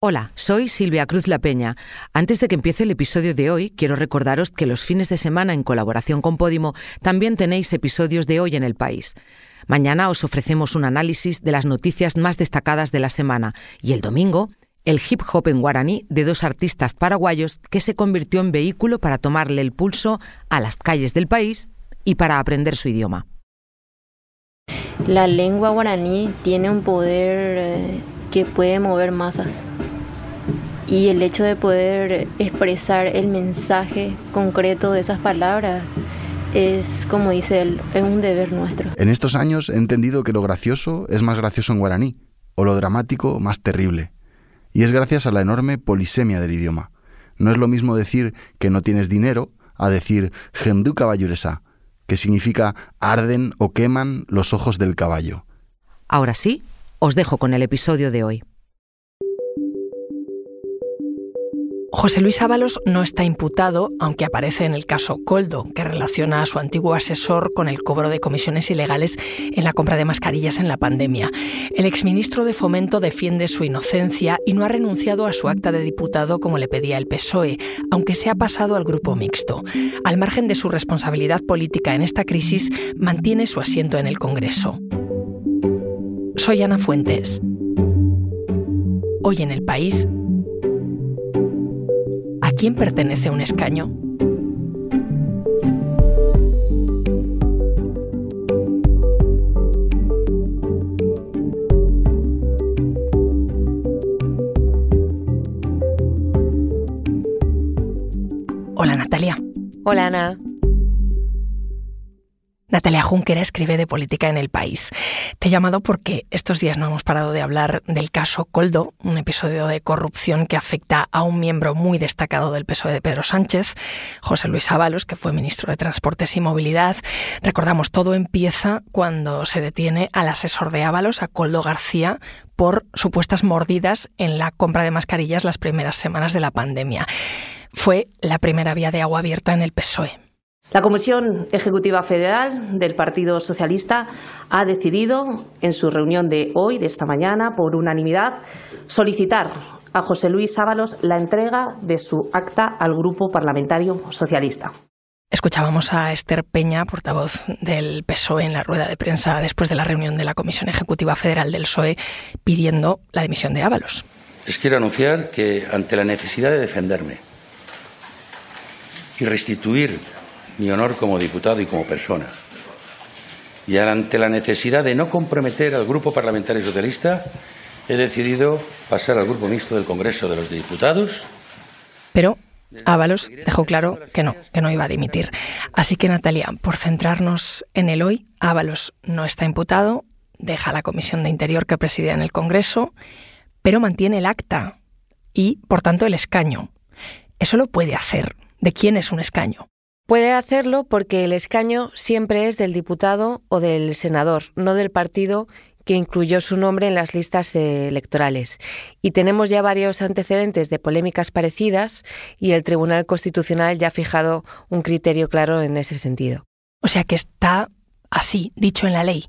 Hola, soy Silvia Cruz La Peña. Antes de que empiece el episodio de hoy, quiero recordaros que los fines de semana en colaboración con Podimo también tenéis episodios de hoy en el país. Mañana os ofrecemos un análisis de las noticias más destacadas de la semana y el domingo el hip hop en guaraní de dos artistas paraguayos que se convirtió en vehículo para tomarle el pulso a las calles del país y para aprender su idioma. La lengua guaraní tiene un poder eh, que puede mover masas y el hecho de poder expresar el mensaje concreto de esas palabras es, como dice él, es un deber nuestro. En estos años he entendido que lo gracioso es más gracioso en guaraní, o lo dramático más terrible. Y es gracias a la enorme polisemia del idioma. No es lo mismo decir que no tienes dinero a decir gendu caballuresa, que significa arden o queman los ojos del caballo. Ahora sí, os dejo con el episodio de hoy. José Luis Ábalos no está imputado, aunque aparece en el caso Coldo, que relaciona a su antiguo asesor con el cobro de comisiones ilegales en la compra de mascarillas en la pandemia. El exministro de Fomento defiende su inocencia y no ha renunciado a su acta de diputado como le pedía el PSOE, aunque se ha pasado al grupo mixto. Al margen de su responsabilidad política en esta crisis, mantiene su asiento en el Congreso. Soy Ana Fuentes. Hoy en el país quién pertenece un escaño? Hola Natalia. Hola Ana. Natalia Juncker escribe de política en el país. Te he llamado porque estos días no hemos parado de hablar del caso Coldo, un episodio de corrupción que afecta a un miembro muy destacado del PSOE de Pedro Sánchez, José Luis Ábalos, que fue ministro de Transportes y Movilidad. Recordamos, todo empieza cuando se detiene al asesor de Ábalos, a Coldo García, por supuestas mordidas en la compra de mascarillas las primeras semanas de la pandemia. Fue la primera vía de agua abierta en el PSOE. La Comisión Ejecutiva Federal del Partido Socialista ha decidido en su reunión de hoy, de esta mañana, por unanimidad, solicitar a José Luis Ábalos la entrega de su acta al Grupo Parlamentario Socialista. Escuchábamos a Esther Peña, portavoz del PSOE, en la rueda de prensa después de la reunión de la Comisión Ejecutiva Federal del PSOE, pidiendo la dimisión de Ábalos. Les quiero anunciar que ante la necesidad de defenderme y restituir mi honor como diputado y como persona. Y ante la necesidad de no comprometer al Grupo Parlamentario Socialista, he decidido pasar al Grupo Mixto del Congreso de los Diputados. Pero Ábalos dejó claro que no, que no iba a dimitir. Así que, Natalia, por centrarnos en el hoy, Ábalos no está imputado, deja la Comisión de Interior que presidía en el Congreso, pero mantiene el acta y, por tanto, el escaño. Eso lo puede hacer. ¿De quién es un escaño? Puede hacerlo porque el escaño siempre es del diputado o del senador, no del partido que incluyó su nombre en las listas electorales. Y tenemos ya varios antecedentes de polémicas parecidas y el Tribunal Constitucional ya ha fijado un criterio claro en ese sentido. O sea que está así, dicho en la ley.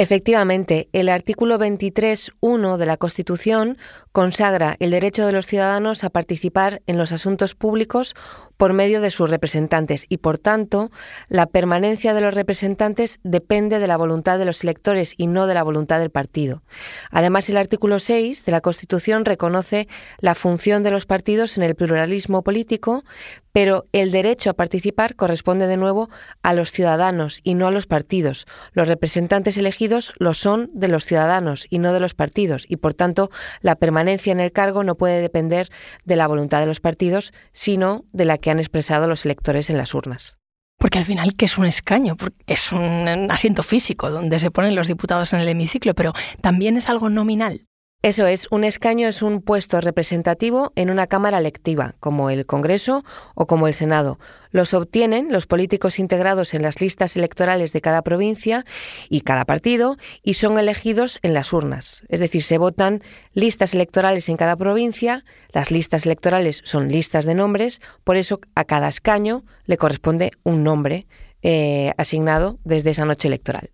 Efectivamente, el artículo 23.1 de la Constitución consagra el derecho de los ciudadanos a participar en los asuntos públicos por medio de sus representantes y, por tanto, la permanencia de los representantes depende de la voluntad de los electores y no de la voluntad del partido. Además, el artículo 6 de la Constitución reconoce la función de los partidos en el pluralismo político, pero el derecho a participar corresponde de nuevo a los ciudadanos y no a los partidos. Los representantes elegidos lo son de los ciudadanos y no de los partidos, y por tanto la permanencia en el cargo no puede depender de la voluntad de los partidos, sino de la que han expresado los electores en las urnas. Porque al final, ¿qué es un escaño? Es un asiento físico donde se ponen los diputados en el hemiciclo, pero también es algo nominal. Eso es, un escaño es un puesto representativo en una Cámara electiva, como el Congreso o como el Senado. Los obtienen los políticos integrados en las listas electorales de cada provincia y cada partido y son elegidos en las urnas. Es decir, se votan listas electorales en cada provincia, las listas electorales son listas de nombres, por eso a cada escaño le corresponde un nombre eh, asignado desde esa noche electoral.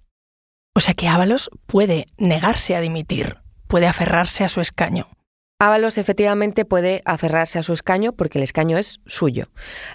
O sea que Ábalos puede negarse a dimitir puede aferrarse a su escaño. Ábalos efectivamente puede aferrarse a su escaño porque el escaño es suyo.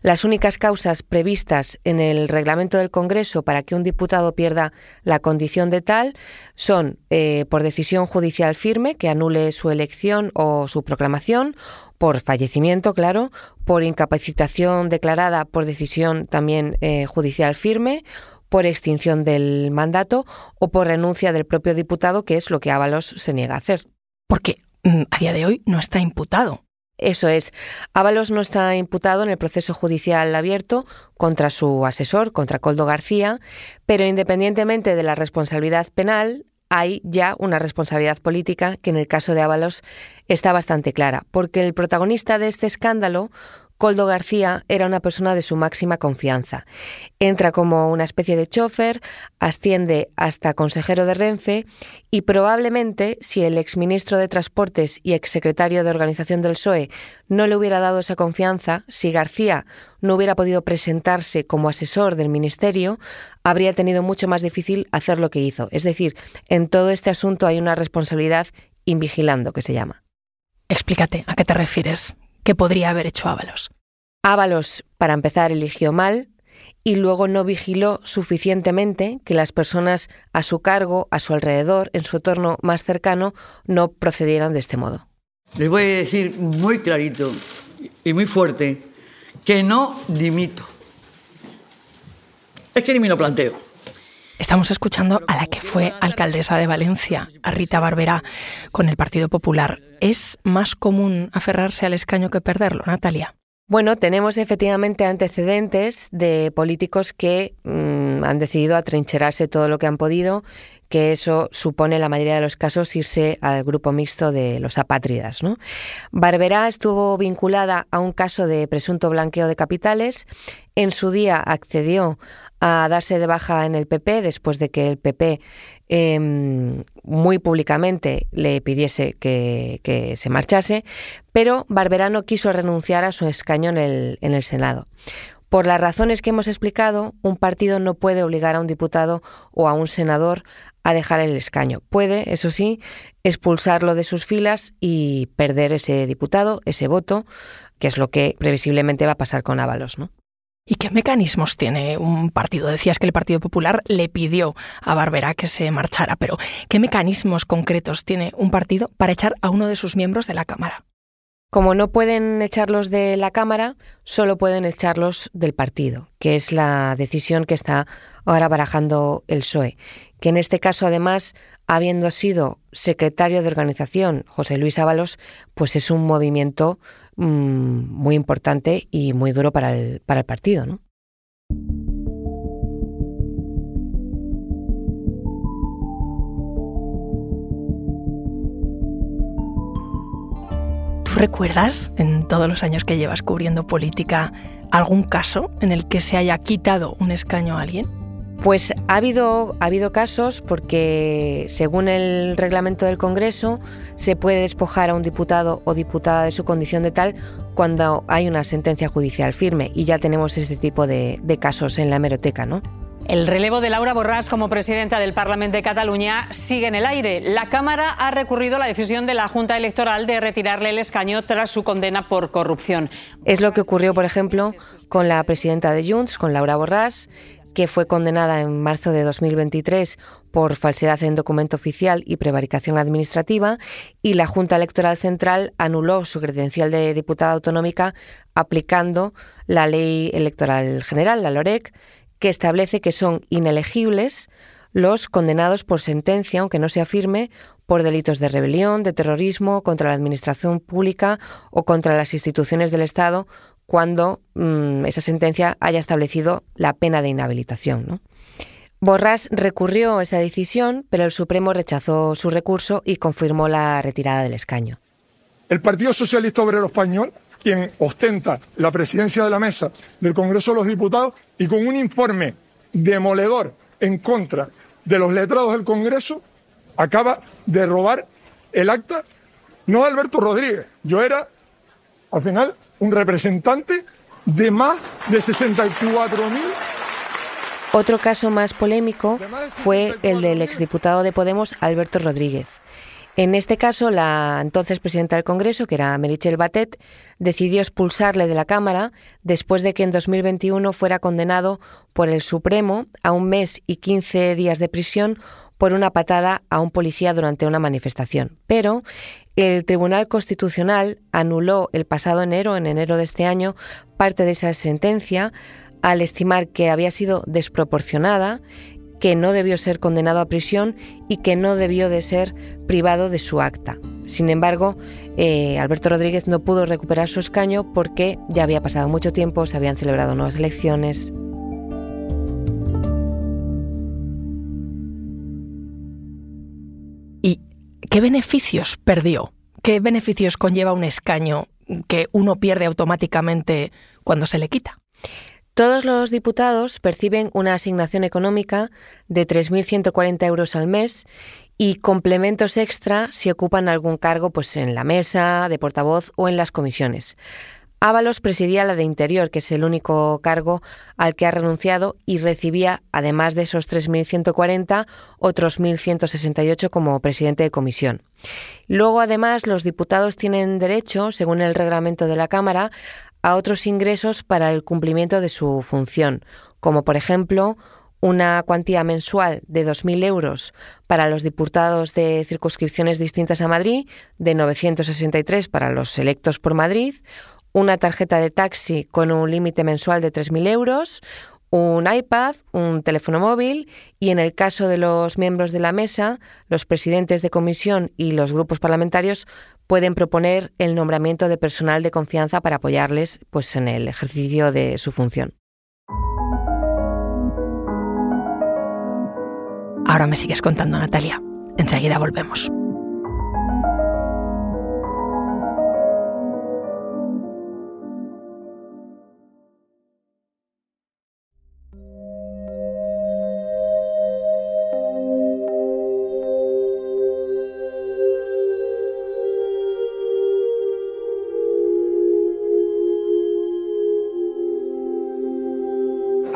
Las únicas causas previstas en el reglamento del Congreso para que un diputado pierda la condición de tal son eh, por decisión judicial firme que anule su elección o su proclamación, por fallecimiento, claro, por incapacitación declarada por decisión también eh, judicial firme, por extinción del mandato o por renuncia del propio diputado, que es lo que Ábalos se niega a hacer. Porque Mm, a día de hoy no está imputado. Eso es. Ábalos no está imputado en el proceso judicial abierto contra su asesor, contra Coldo García, pero independientemente de la responsabilidad penal, hay ya una responsabilidad política que en el caso de Ábalos está bastante clara, porque el protagonista de este escándalo Coldo García era una persona de su máxima confianza. Entra como una especie de chofer, asciende hasta consejero de Renfe y probablemente si el exministro de Transportes y exsecretario de Organización del PSOE no le hubiera dado esa confianza, si García no hubiera podido presentarse como asesor del ministerio, habría tenido mucho más difícil hacer lo que hizo. Es decir, en todo este asunto hay una responsabilidad invigilando que se llama. Explícate, ¿a qué te refieres? ¿Qué podría haber hecho Ábalos? Ábalos, para empezar, eligió mal y luego no vigiló suficientemente que las personas a su cargo, a su alrededor, en su entorno más cercano, no procedieran de este modo. Les voy a decir muy clarito y muy fuerte que no dimito. Es que ni me lo planteo. Estamos escuchando a la que fue alcaldesa de Valencia, a Rita Barberá, con el Partido Popular. ¿Es más común aferrarse al escaño que perderlo, Natalia? Bueno, tenemos efectivamente antecedentes de políticos que mm, han decidido atrincherarse todo lo que han podido, que eso supone en la mayoría de los casos irse al grupo mixto de los apátridas. ¿no? Barberá estuvo vinculada a un caso de presunto blanqueo de capitales. En su día accedió a darse de baja en el PP después de que el PP Em, muy públicamente le pidiese que, se marchase, pero Barberano quiso renunciar a su escaño en el, en el Senado. Por las razones que hemos explicado, un partido no puede obligar a un diputado o a un senador a dejar el escaño. Puede, eso sí, expulsarlo de sus filas y perder ese diputado, ese voto, que es lo que previsiblemente va a pasar con Ábalos, ¿no? ¿Y qué mecanismos tiene un partido? Decías que el Partido Popular le pidió a Barbera que se marchara, pero ¿qué mecanismos concretos tiene un partido para echar a uno de sus miembros de la Cámara? Como no pueden echarlos de la Cámara, solo pueden echarlos del partido, que es la decisión que está ahora barajando el PSOE, que en este caso además, habiendo sido secretario de organización José Luis Ábalos, pues es un movimiento Mm, muy importante y muy duro para el, para el partido, ¿no? ¿Tú recuerdas, en todos los años que llevas cubriendo política, algún caso en el que se haya quitado un escaño a alguien? Pues ha habido, ha habido casos porque, según el reglamento del Congreso, se puede despojar a un diputado o diputada de su condición de tal cuando hay una sentencia judicial firme y ya tenemos ese tipo de, de casos en la hemeroteca, ¿no? El relevo de Laura Borràs como presidenta del Parlamento de Cataluña sigue en el aire. La Cámara ha recurrido a la decisión de la Junta Electoral de retirarle el escaño tras su condena por corrupción. Es lo que ocurrió, por ejemplo, con la presidenta de Junts, con Laura Borràs, que fue condenada en marzo de 2023 por falsedad en documento oficial y prevaricación administrativa, y la Junta Electoral Central anuló su credencial de diputada autonómica aplicando la Ley Electoral General, la LOREC, que establece que son inelegibles los condenados por sentencia, aunque no sea firme, por delitos de rebelión, de terrorismo, contra la administración pública o contra las instituciones del Estado, cuando mm, esa sentencia haya establecido la pena de inhabilitación. ¿no? Borrás recurrió esa decisión, pero el Supremo rechazó su recurso y confirmó la retirada del escaño. El Partido Socialista Obrero Español, quien ostenta la presidencia de la mesa del Congreso de los Diputados y con un informe demoledor en contra de los letrados del Congreso, acaba de robar el acta, no de Alberto Rodríguez, yo era, al final, un representante de más de 64.000 otro caso más polémico fue el del exdiputado de Podemos, Alberto Rodríguez. En este caso, la entonces presidenta del Congreso, que era Merichel Batet, decidió expulsarle de la Cámara después de que en 2021 fuera condenado por el Supremo a un mes y 15 días de prisión por una patada a un policía durante una manifestación. Pero el Tribunal Constitucional anuló el pasado enero, en enero de este año, parte de esa sentencia al estimar que había sido desproporcionada que no debió ser condenado a prisión y que no debió de ser privado de su acta. Sin embargo, eh, Alberto Rodríguez no pudo recuperar su escaño porque ya había pasado mucho tiempo, se habían celebrado nuevas elecciones. Qué beneficios perdió? ¿Qué beneficios conlleva un escaño que uno pierde automáticamente cuando se le quita? Todos los diputados perciben una asignación económica de 3.140 euros al mes y complementos extra si ocupan algún cargo pues, en la mesa, de portavoz o en las comisiones. Ábalos presidía la de Interior, que es el único cargo al que ha renunciado y recibía, además de esos 3.140, otros 1.168 como presidente de comisión. Luego, además, los diputados tienen derecho, según el reglamento de la Cámara, a otros ingresos para el cumplimiento de su función, como por ejemplo una cuantía mensual de 2.000 euros para los diputados de circunscripciones distintas a Madrid, de 963 para los electos por Madrid, una tarjeta de taxi con un límite mensual de 3.000 euros, un iPad, un teléfono móvil y en el caso de los miembros de la mesa, los presidentes de comisión y los grupos parlamentarios pueden proponer el nombramiento de personal de confianza para apoyarles pues, en el ejercicio de su función. Ahora me sigues contando, Natalia. Enseguida volvemos.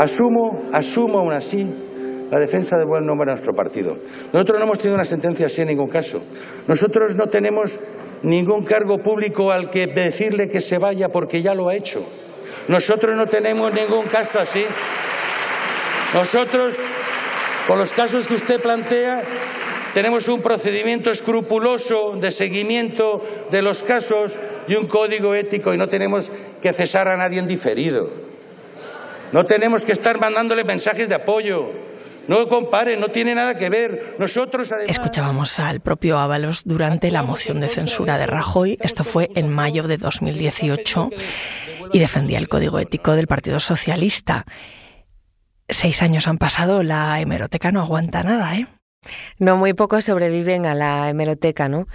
Asumo, asumo aún así la defensa del buen nombre de nuestro partido. Nosotros no hemos tenido una sentencia así en ningún caso. Nosotros no tenemos ningún cargo público al que decirle que se vaya porque ya lo ha hecho. Nosotros no tenemos ningún caso así. Nosotros, con los casos que usted plantea, tenemos un procedimiento escrupuloso de seguimiento de los casos y un código ético y no tenemos que cesar a nadie en diferido. No tenemos que estar mandándole mensajes de apoyo. No comparen, no tiene nada que ver. Nosotros Escuchábamos al propio Ábalos durante la moción de censura de Rajoy. Esto fue en mayo de 2018 y defendía el código ético del Partido Socialista. Seis años han pasado, la hemeroteca no aguanta nada, ¿eh? No, muy pocos sobreviven a la hemeroteca, ¿no?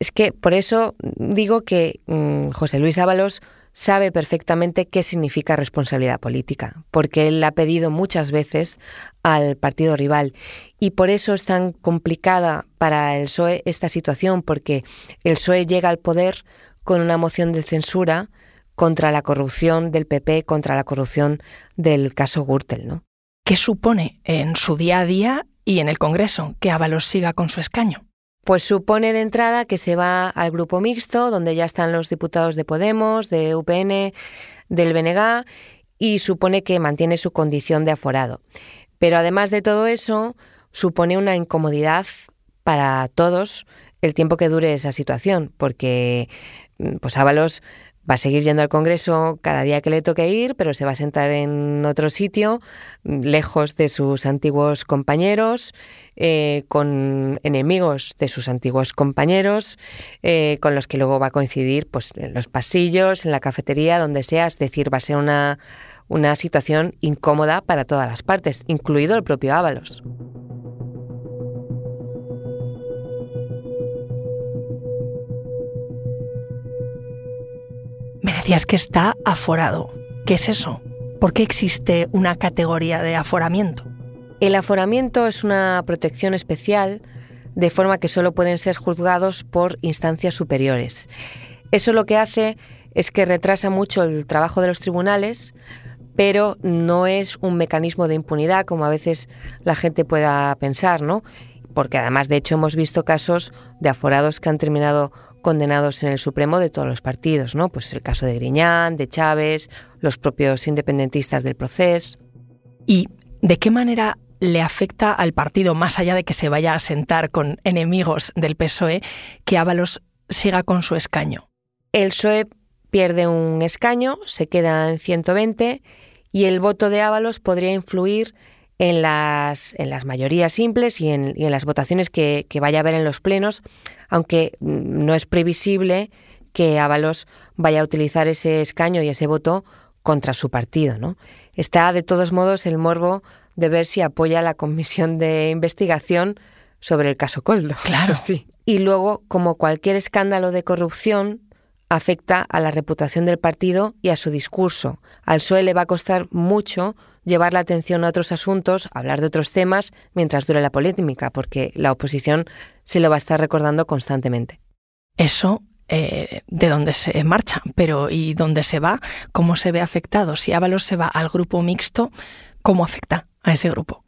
Es que por eso digo que mm, José Luis Ábalos sabe perfectamente qué significa responsabilidad política, porque él ha pedido muchas veces al partido rival y por eso es tan complicada para el PSOE esta situación, porque el PSOE llega al poder con una moción de censura contra la corrupción del PP, contra la corrupción del caso Gürtel, ¿no? ¿Qué supone en su día a día y en el Congreso que Ábalos siga con su escaño? Pues supone de entrada que se va al grupo mixto, donde ya están los diputados de Podemos, de UPN, del BNG, y supone que mantiene su condición de aforado. Pero además de todo eso, supone una incomodidad para todos el tiempo que dure esa situación, porque pues Ábalos va a seguir yendo al Congreso cada día que le toque ir, pero se va a sentar en otro sitio, lejos de sus antiguos compañeros, eh, con enemigos de sus antiguos compañeros, eh, con los que luego va a coincidir pues, en los pasillos, en la cafetería, donde sea. Es decir, va a ser una, una situación incómoda para todas las partes, incluido el propio Ábalos. Me decías que está aforado. ¿Qué es eso? ¿Por qué existe una categoría de aforamiento? El aforamiento es una protección especial de forma que solo pueden ser juzgados por instancias superiores. Eso lo que hace es que retrasa mucho el trabajo de los tribunales, pero no es un mecanismo de impunidad como a veces la gente pueda pensar, ¿no? porque además de hecho hemos visto casos de aforados que han terminado condenados en el Supremo de todos los partidos, ¿no? Pues el caso de Griñán, de Chávez, los propios independentistas del proceso. ¿Y de qué manera le afecta al partido, más allá de que se vaya a sentar con enemigos del PSOE, que Ábalos siga con su escaño? El PSOE pierde un escaño, se queda en 120 y el voto de Ábalos podría influir en las, en las mayorías simples y en, las votaciones que, vaya a haber en los plenos, aunque no es previsible que Ábalos vaya a utilizar ese escaño y ese voto contra su partido. ¿no? Está de todos modos el morbo de ver si apoya la comisión de investigación sobre el caso Coldo. Claro, sí. Y luego, como cualquier escándalo de corrupción, afecta a la reputación del partido y a su discurso. Al PSOE le va a costar mucho llevar la atención a otros asuntos, hablar de otros temas mientras dure la polémica, porque la oposición se lo va a estar recordando constantemente. Eso eh, de dónde se marcha, pero ¿y dónde se va? ¿Cómo se ve afectado? Si Ábalos se va al grupo mixto, ¿cómo afecta a ese grupo?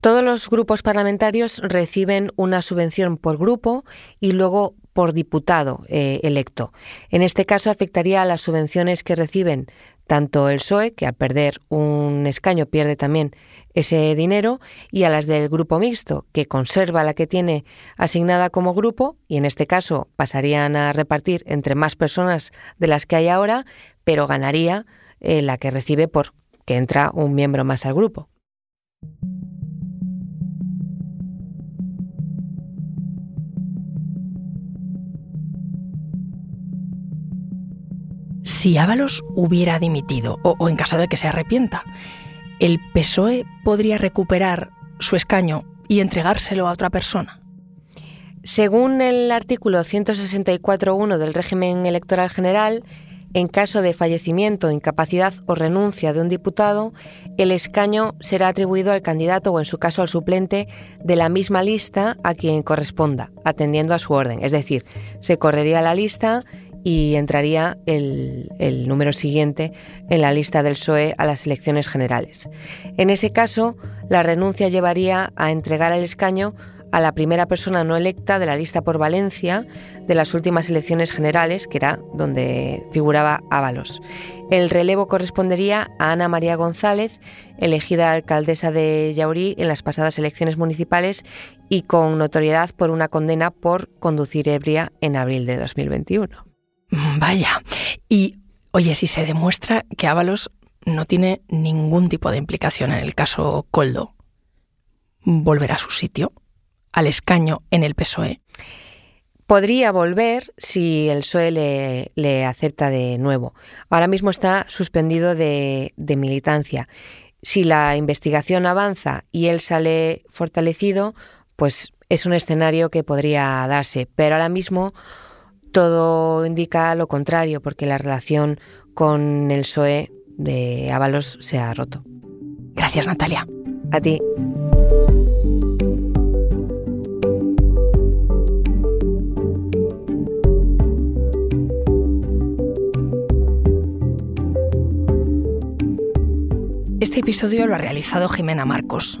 Todos los grupos parlamentarios reciben una subvención por grupo y luego por diputado eh, electo. En este caso afectaría a las subvenciones que reciben tanto el PSOE, que al perder un escaño pierde también ese dinero, y a las del grupo mixto, que conserva la que tiene asignada como grupo, y en este caso pasarían a repartir entre más personas de las que hay ahora, pero ganaría eh, la que recibe por que entra un miembro más al grupo. Si Ábalos hubiera dimitido, o, en caso de que se arrepienta, ¿el PSOE podría recuperar su escaño y entregárselo a otra persona? Según el artículo 164.1 del régimen electoral general, en caso de fallecimiento, incapacidad o renuncia de un diputado, el escaño será atribuido al candidato o, en su caso, al suplente de la misma lista a quien corresponda, atendiendo a su orden. Es decir, se correría la lista y entraría el, número siguiente en la lista del PSOE a las elecciones generales. En ese caso, la renuncia llevaría a entregar el escaño a la primera persona no electa de la lista por Valencia de las últimas elecciones generales, que era donde figuraba Ábalos. El relevo correspondería a Ana María González, elegida alcaldesa de Yaurí en las pasadas elecciones municipales y con notoriedad por una condena por conducir ebria en abril de 2021. Vaya. Y, oye, si se demuestra que Ábalos no tiene ningún tipo de implicación en el caso Coldo, ¿volverá a su sitio? ¿Al escaño en el PSOE? Podría volver si el PSOE le, acepta de nuevo. Ahora mismo está suspendido de, de militancia. Si la investigación avanza y él sale fortalecido, pues es un escenario que podría darse. Pero ahora mismo todo indica lo contrario, porque la relación con el PSOE de Ábalos se ha roto. Gracias, Natalia. A ti. Este episodio lo ha realizado Jimena Marcos.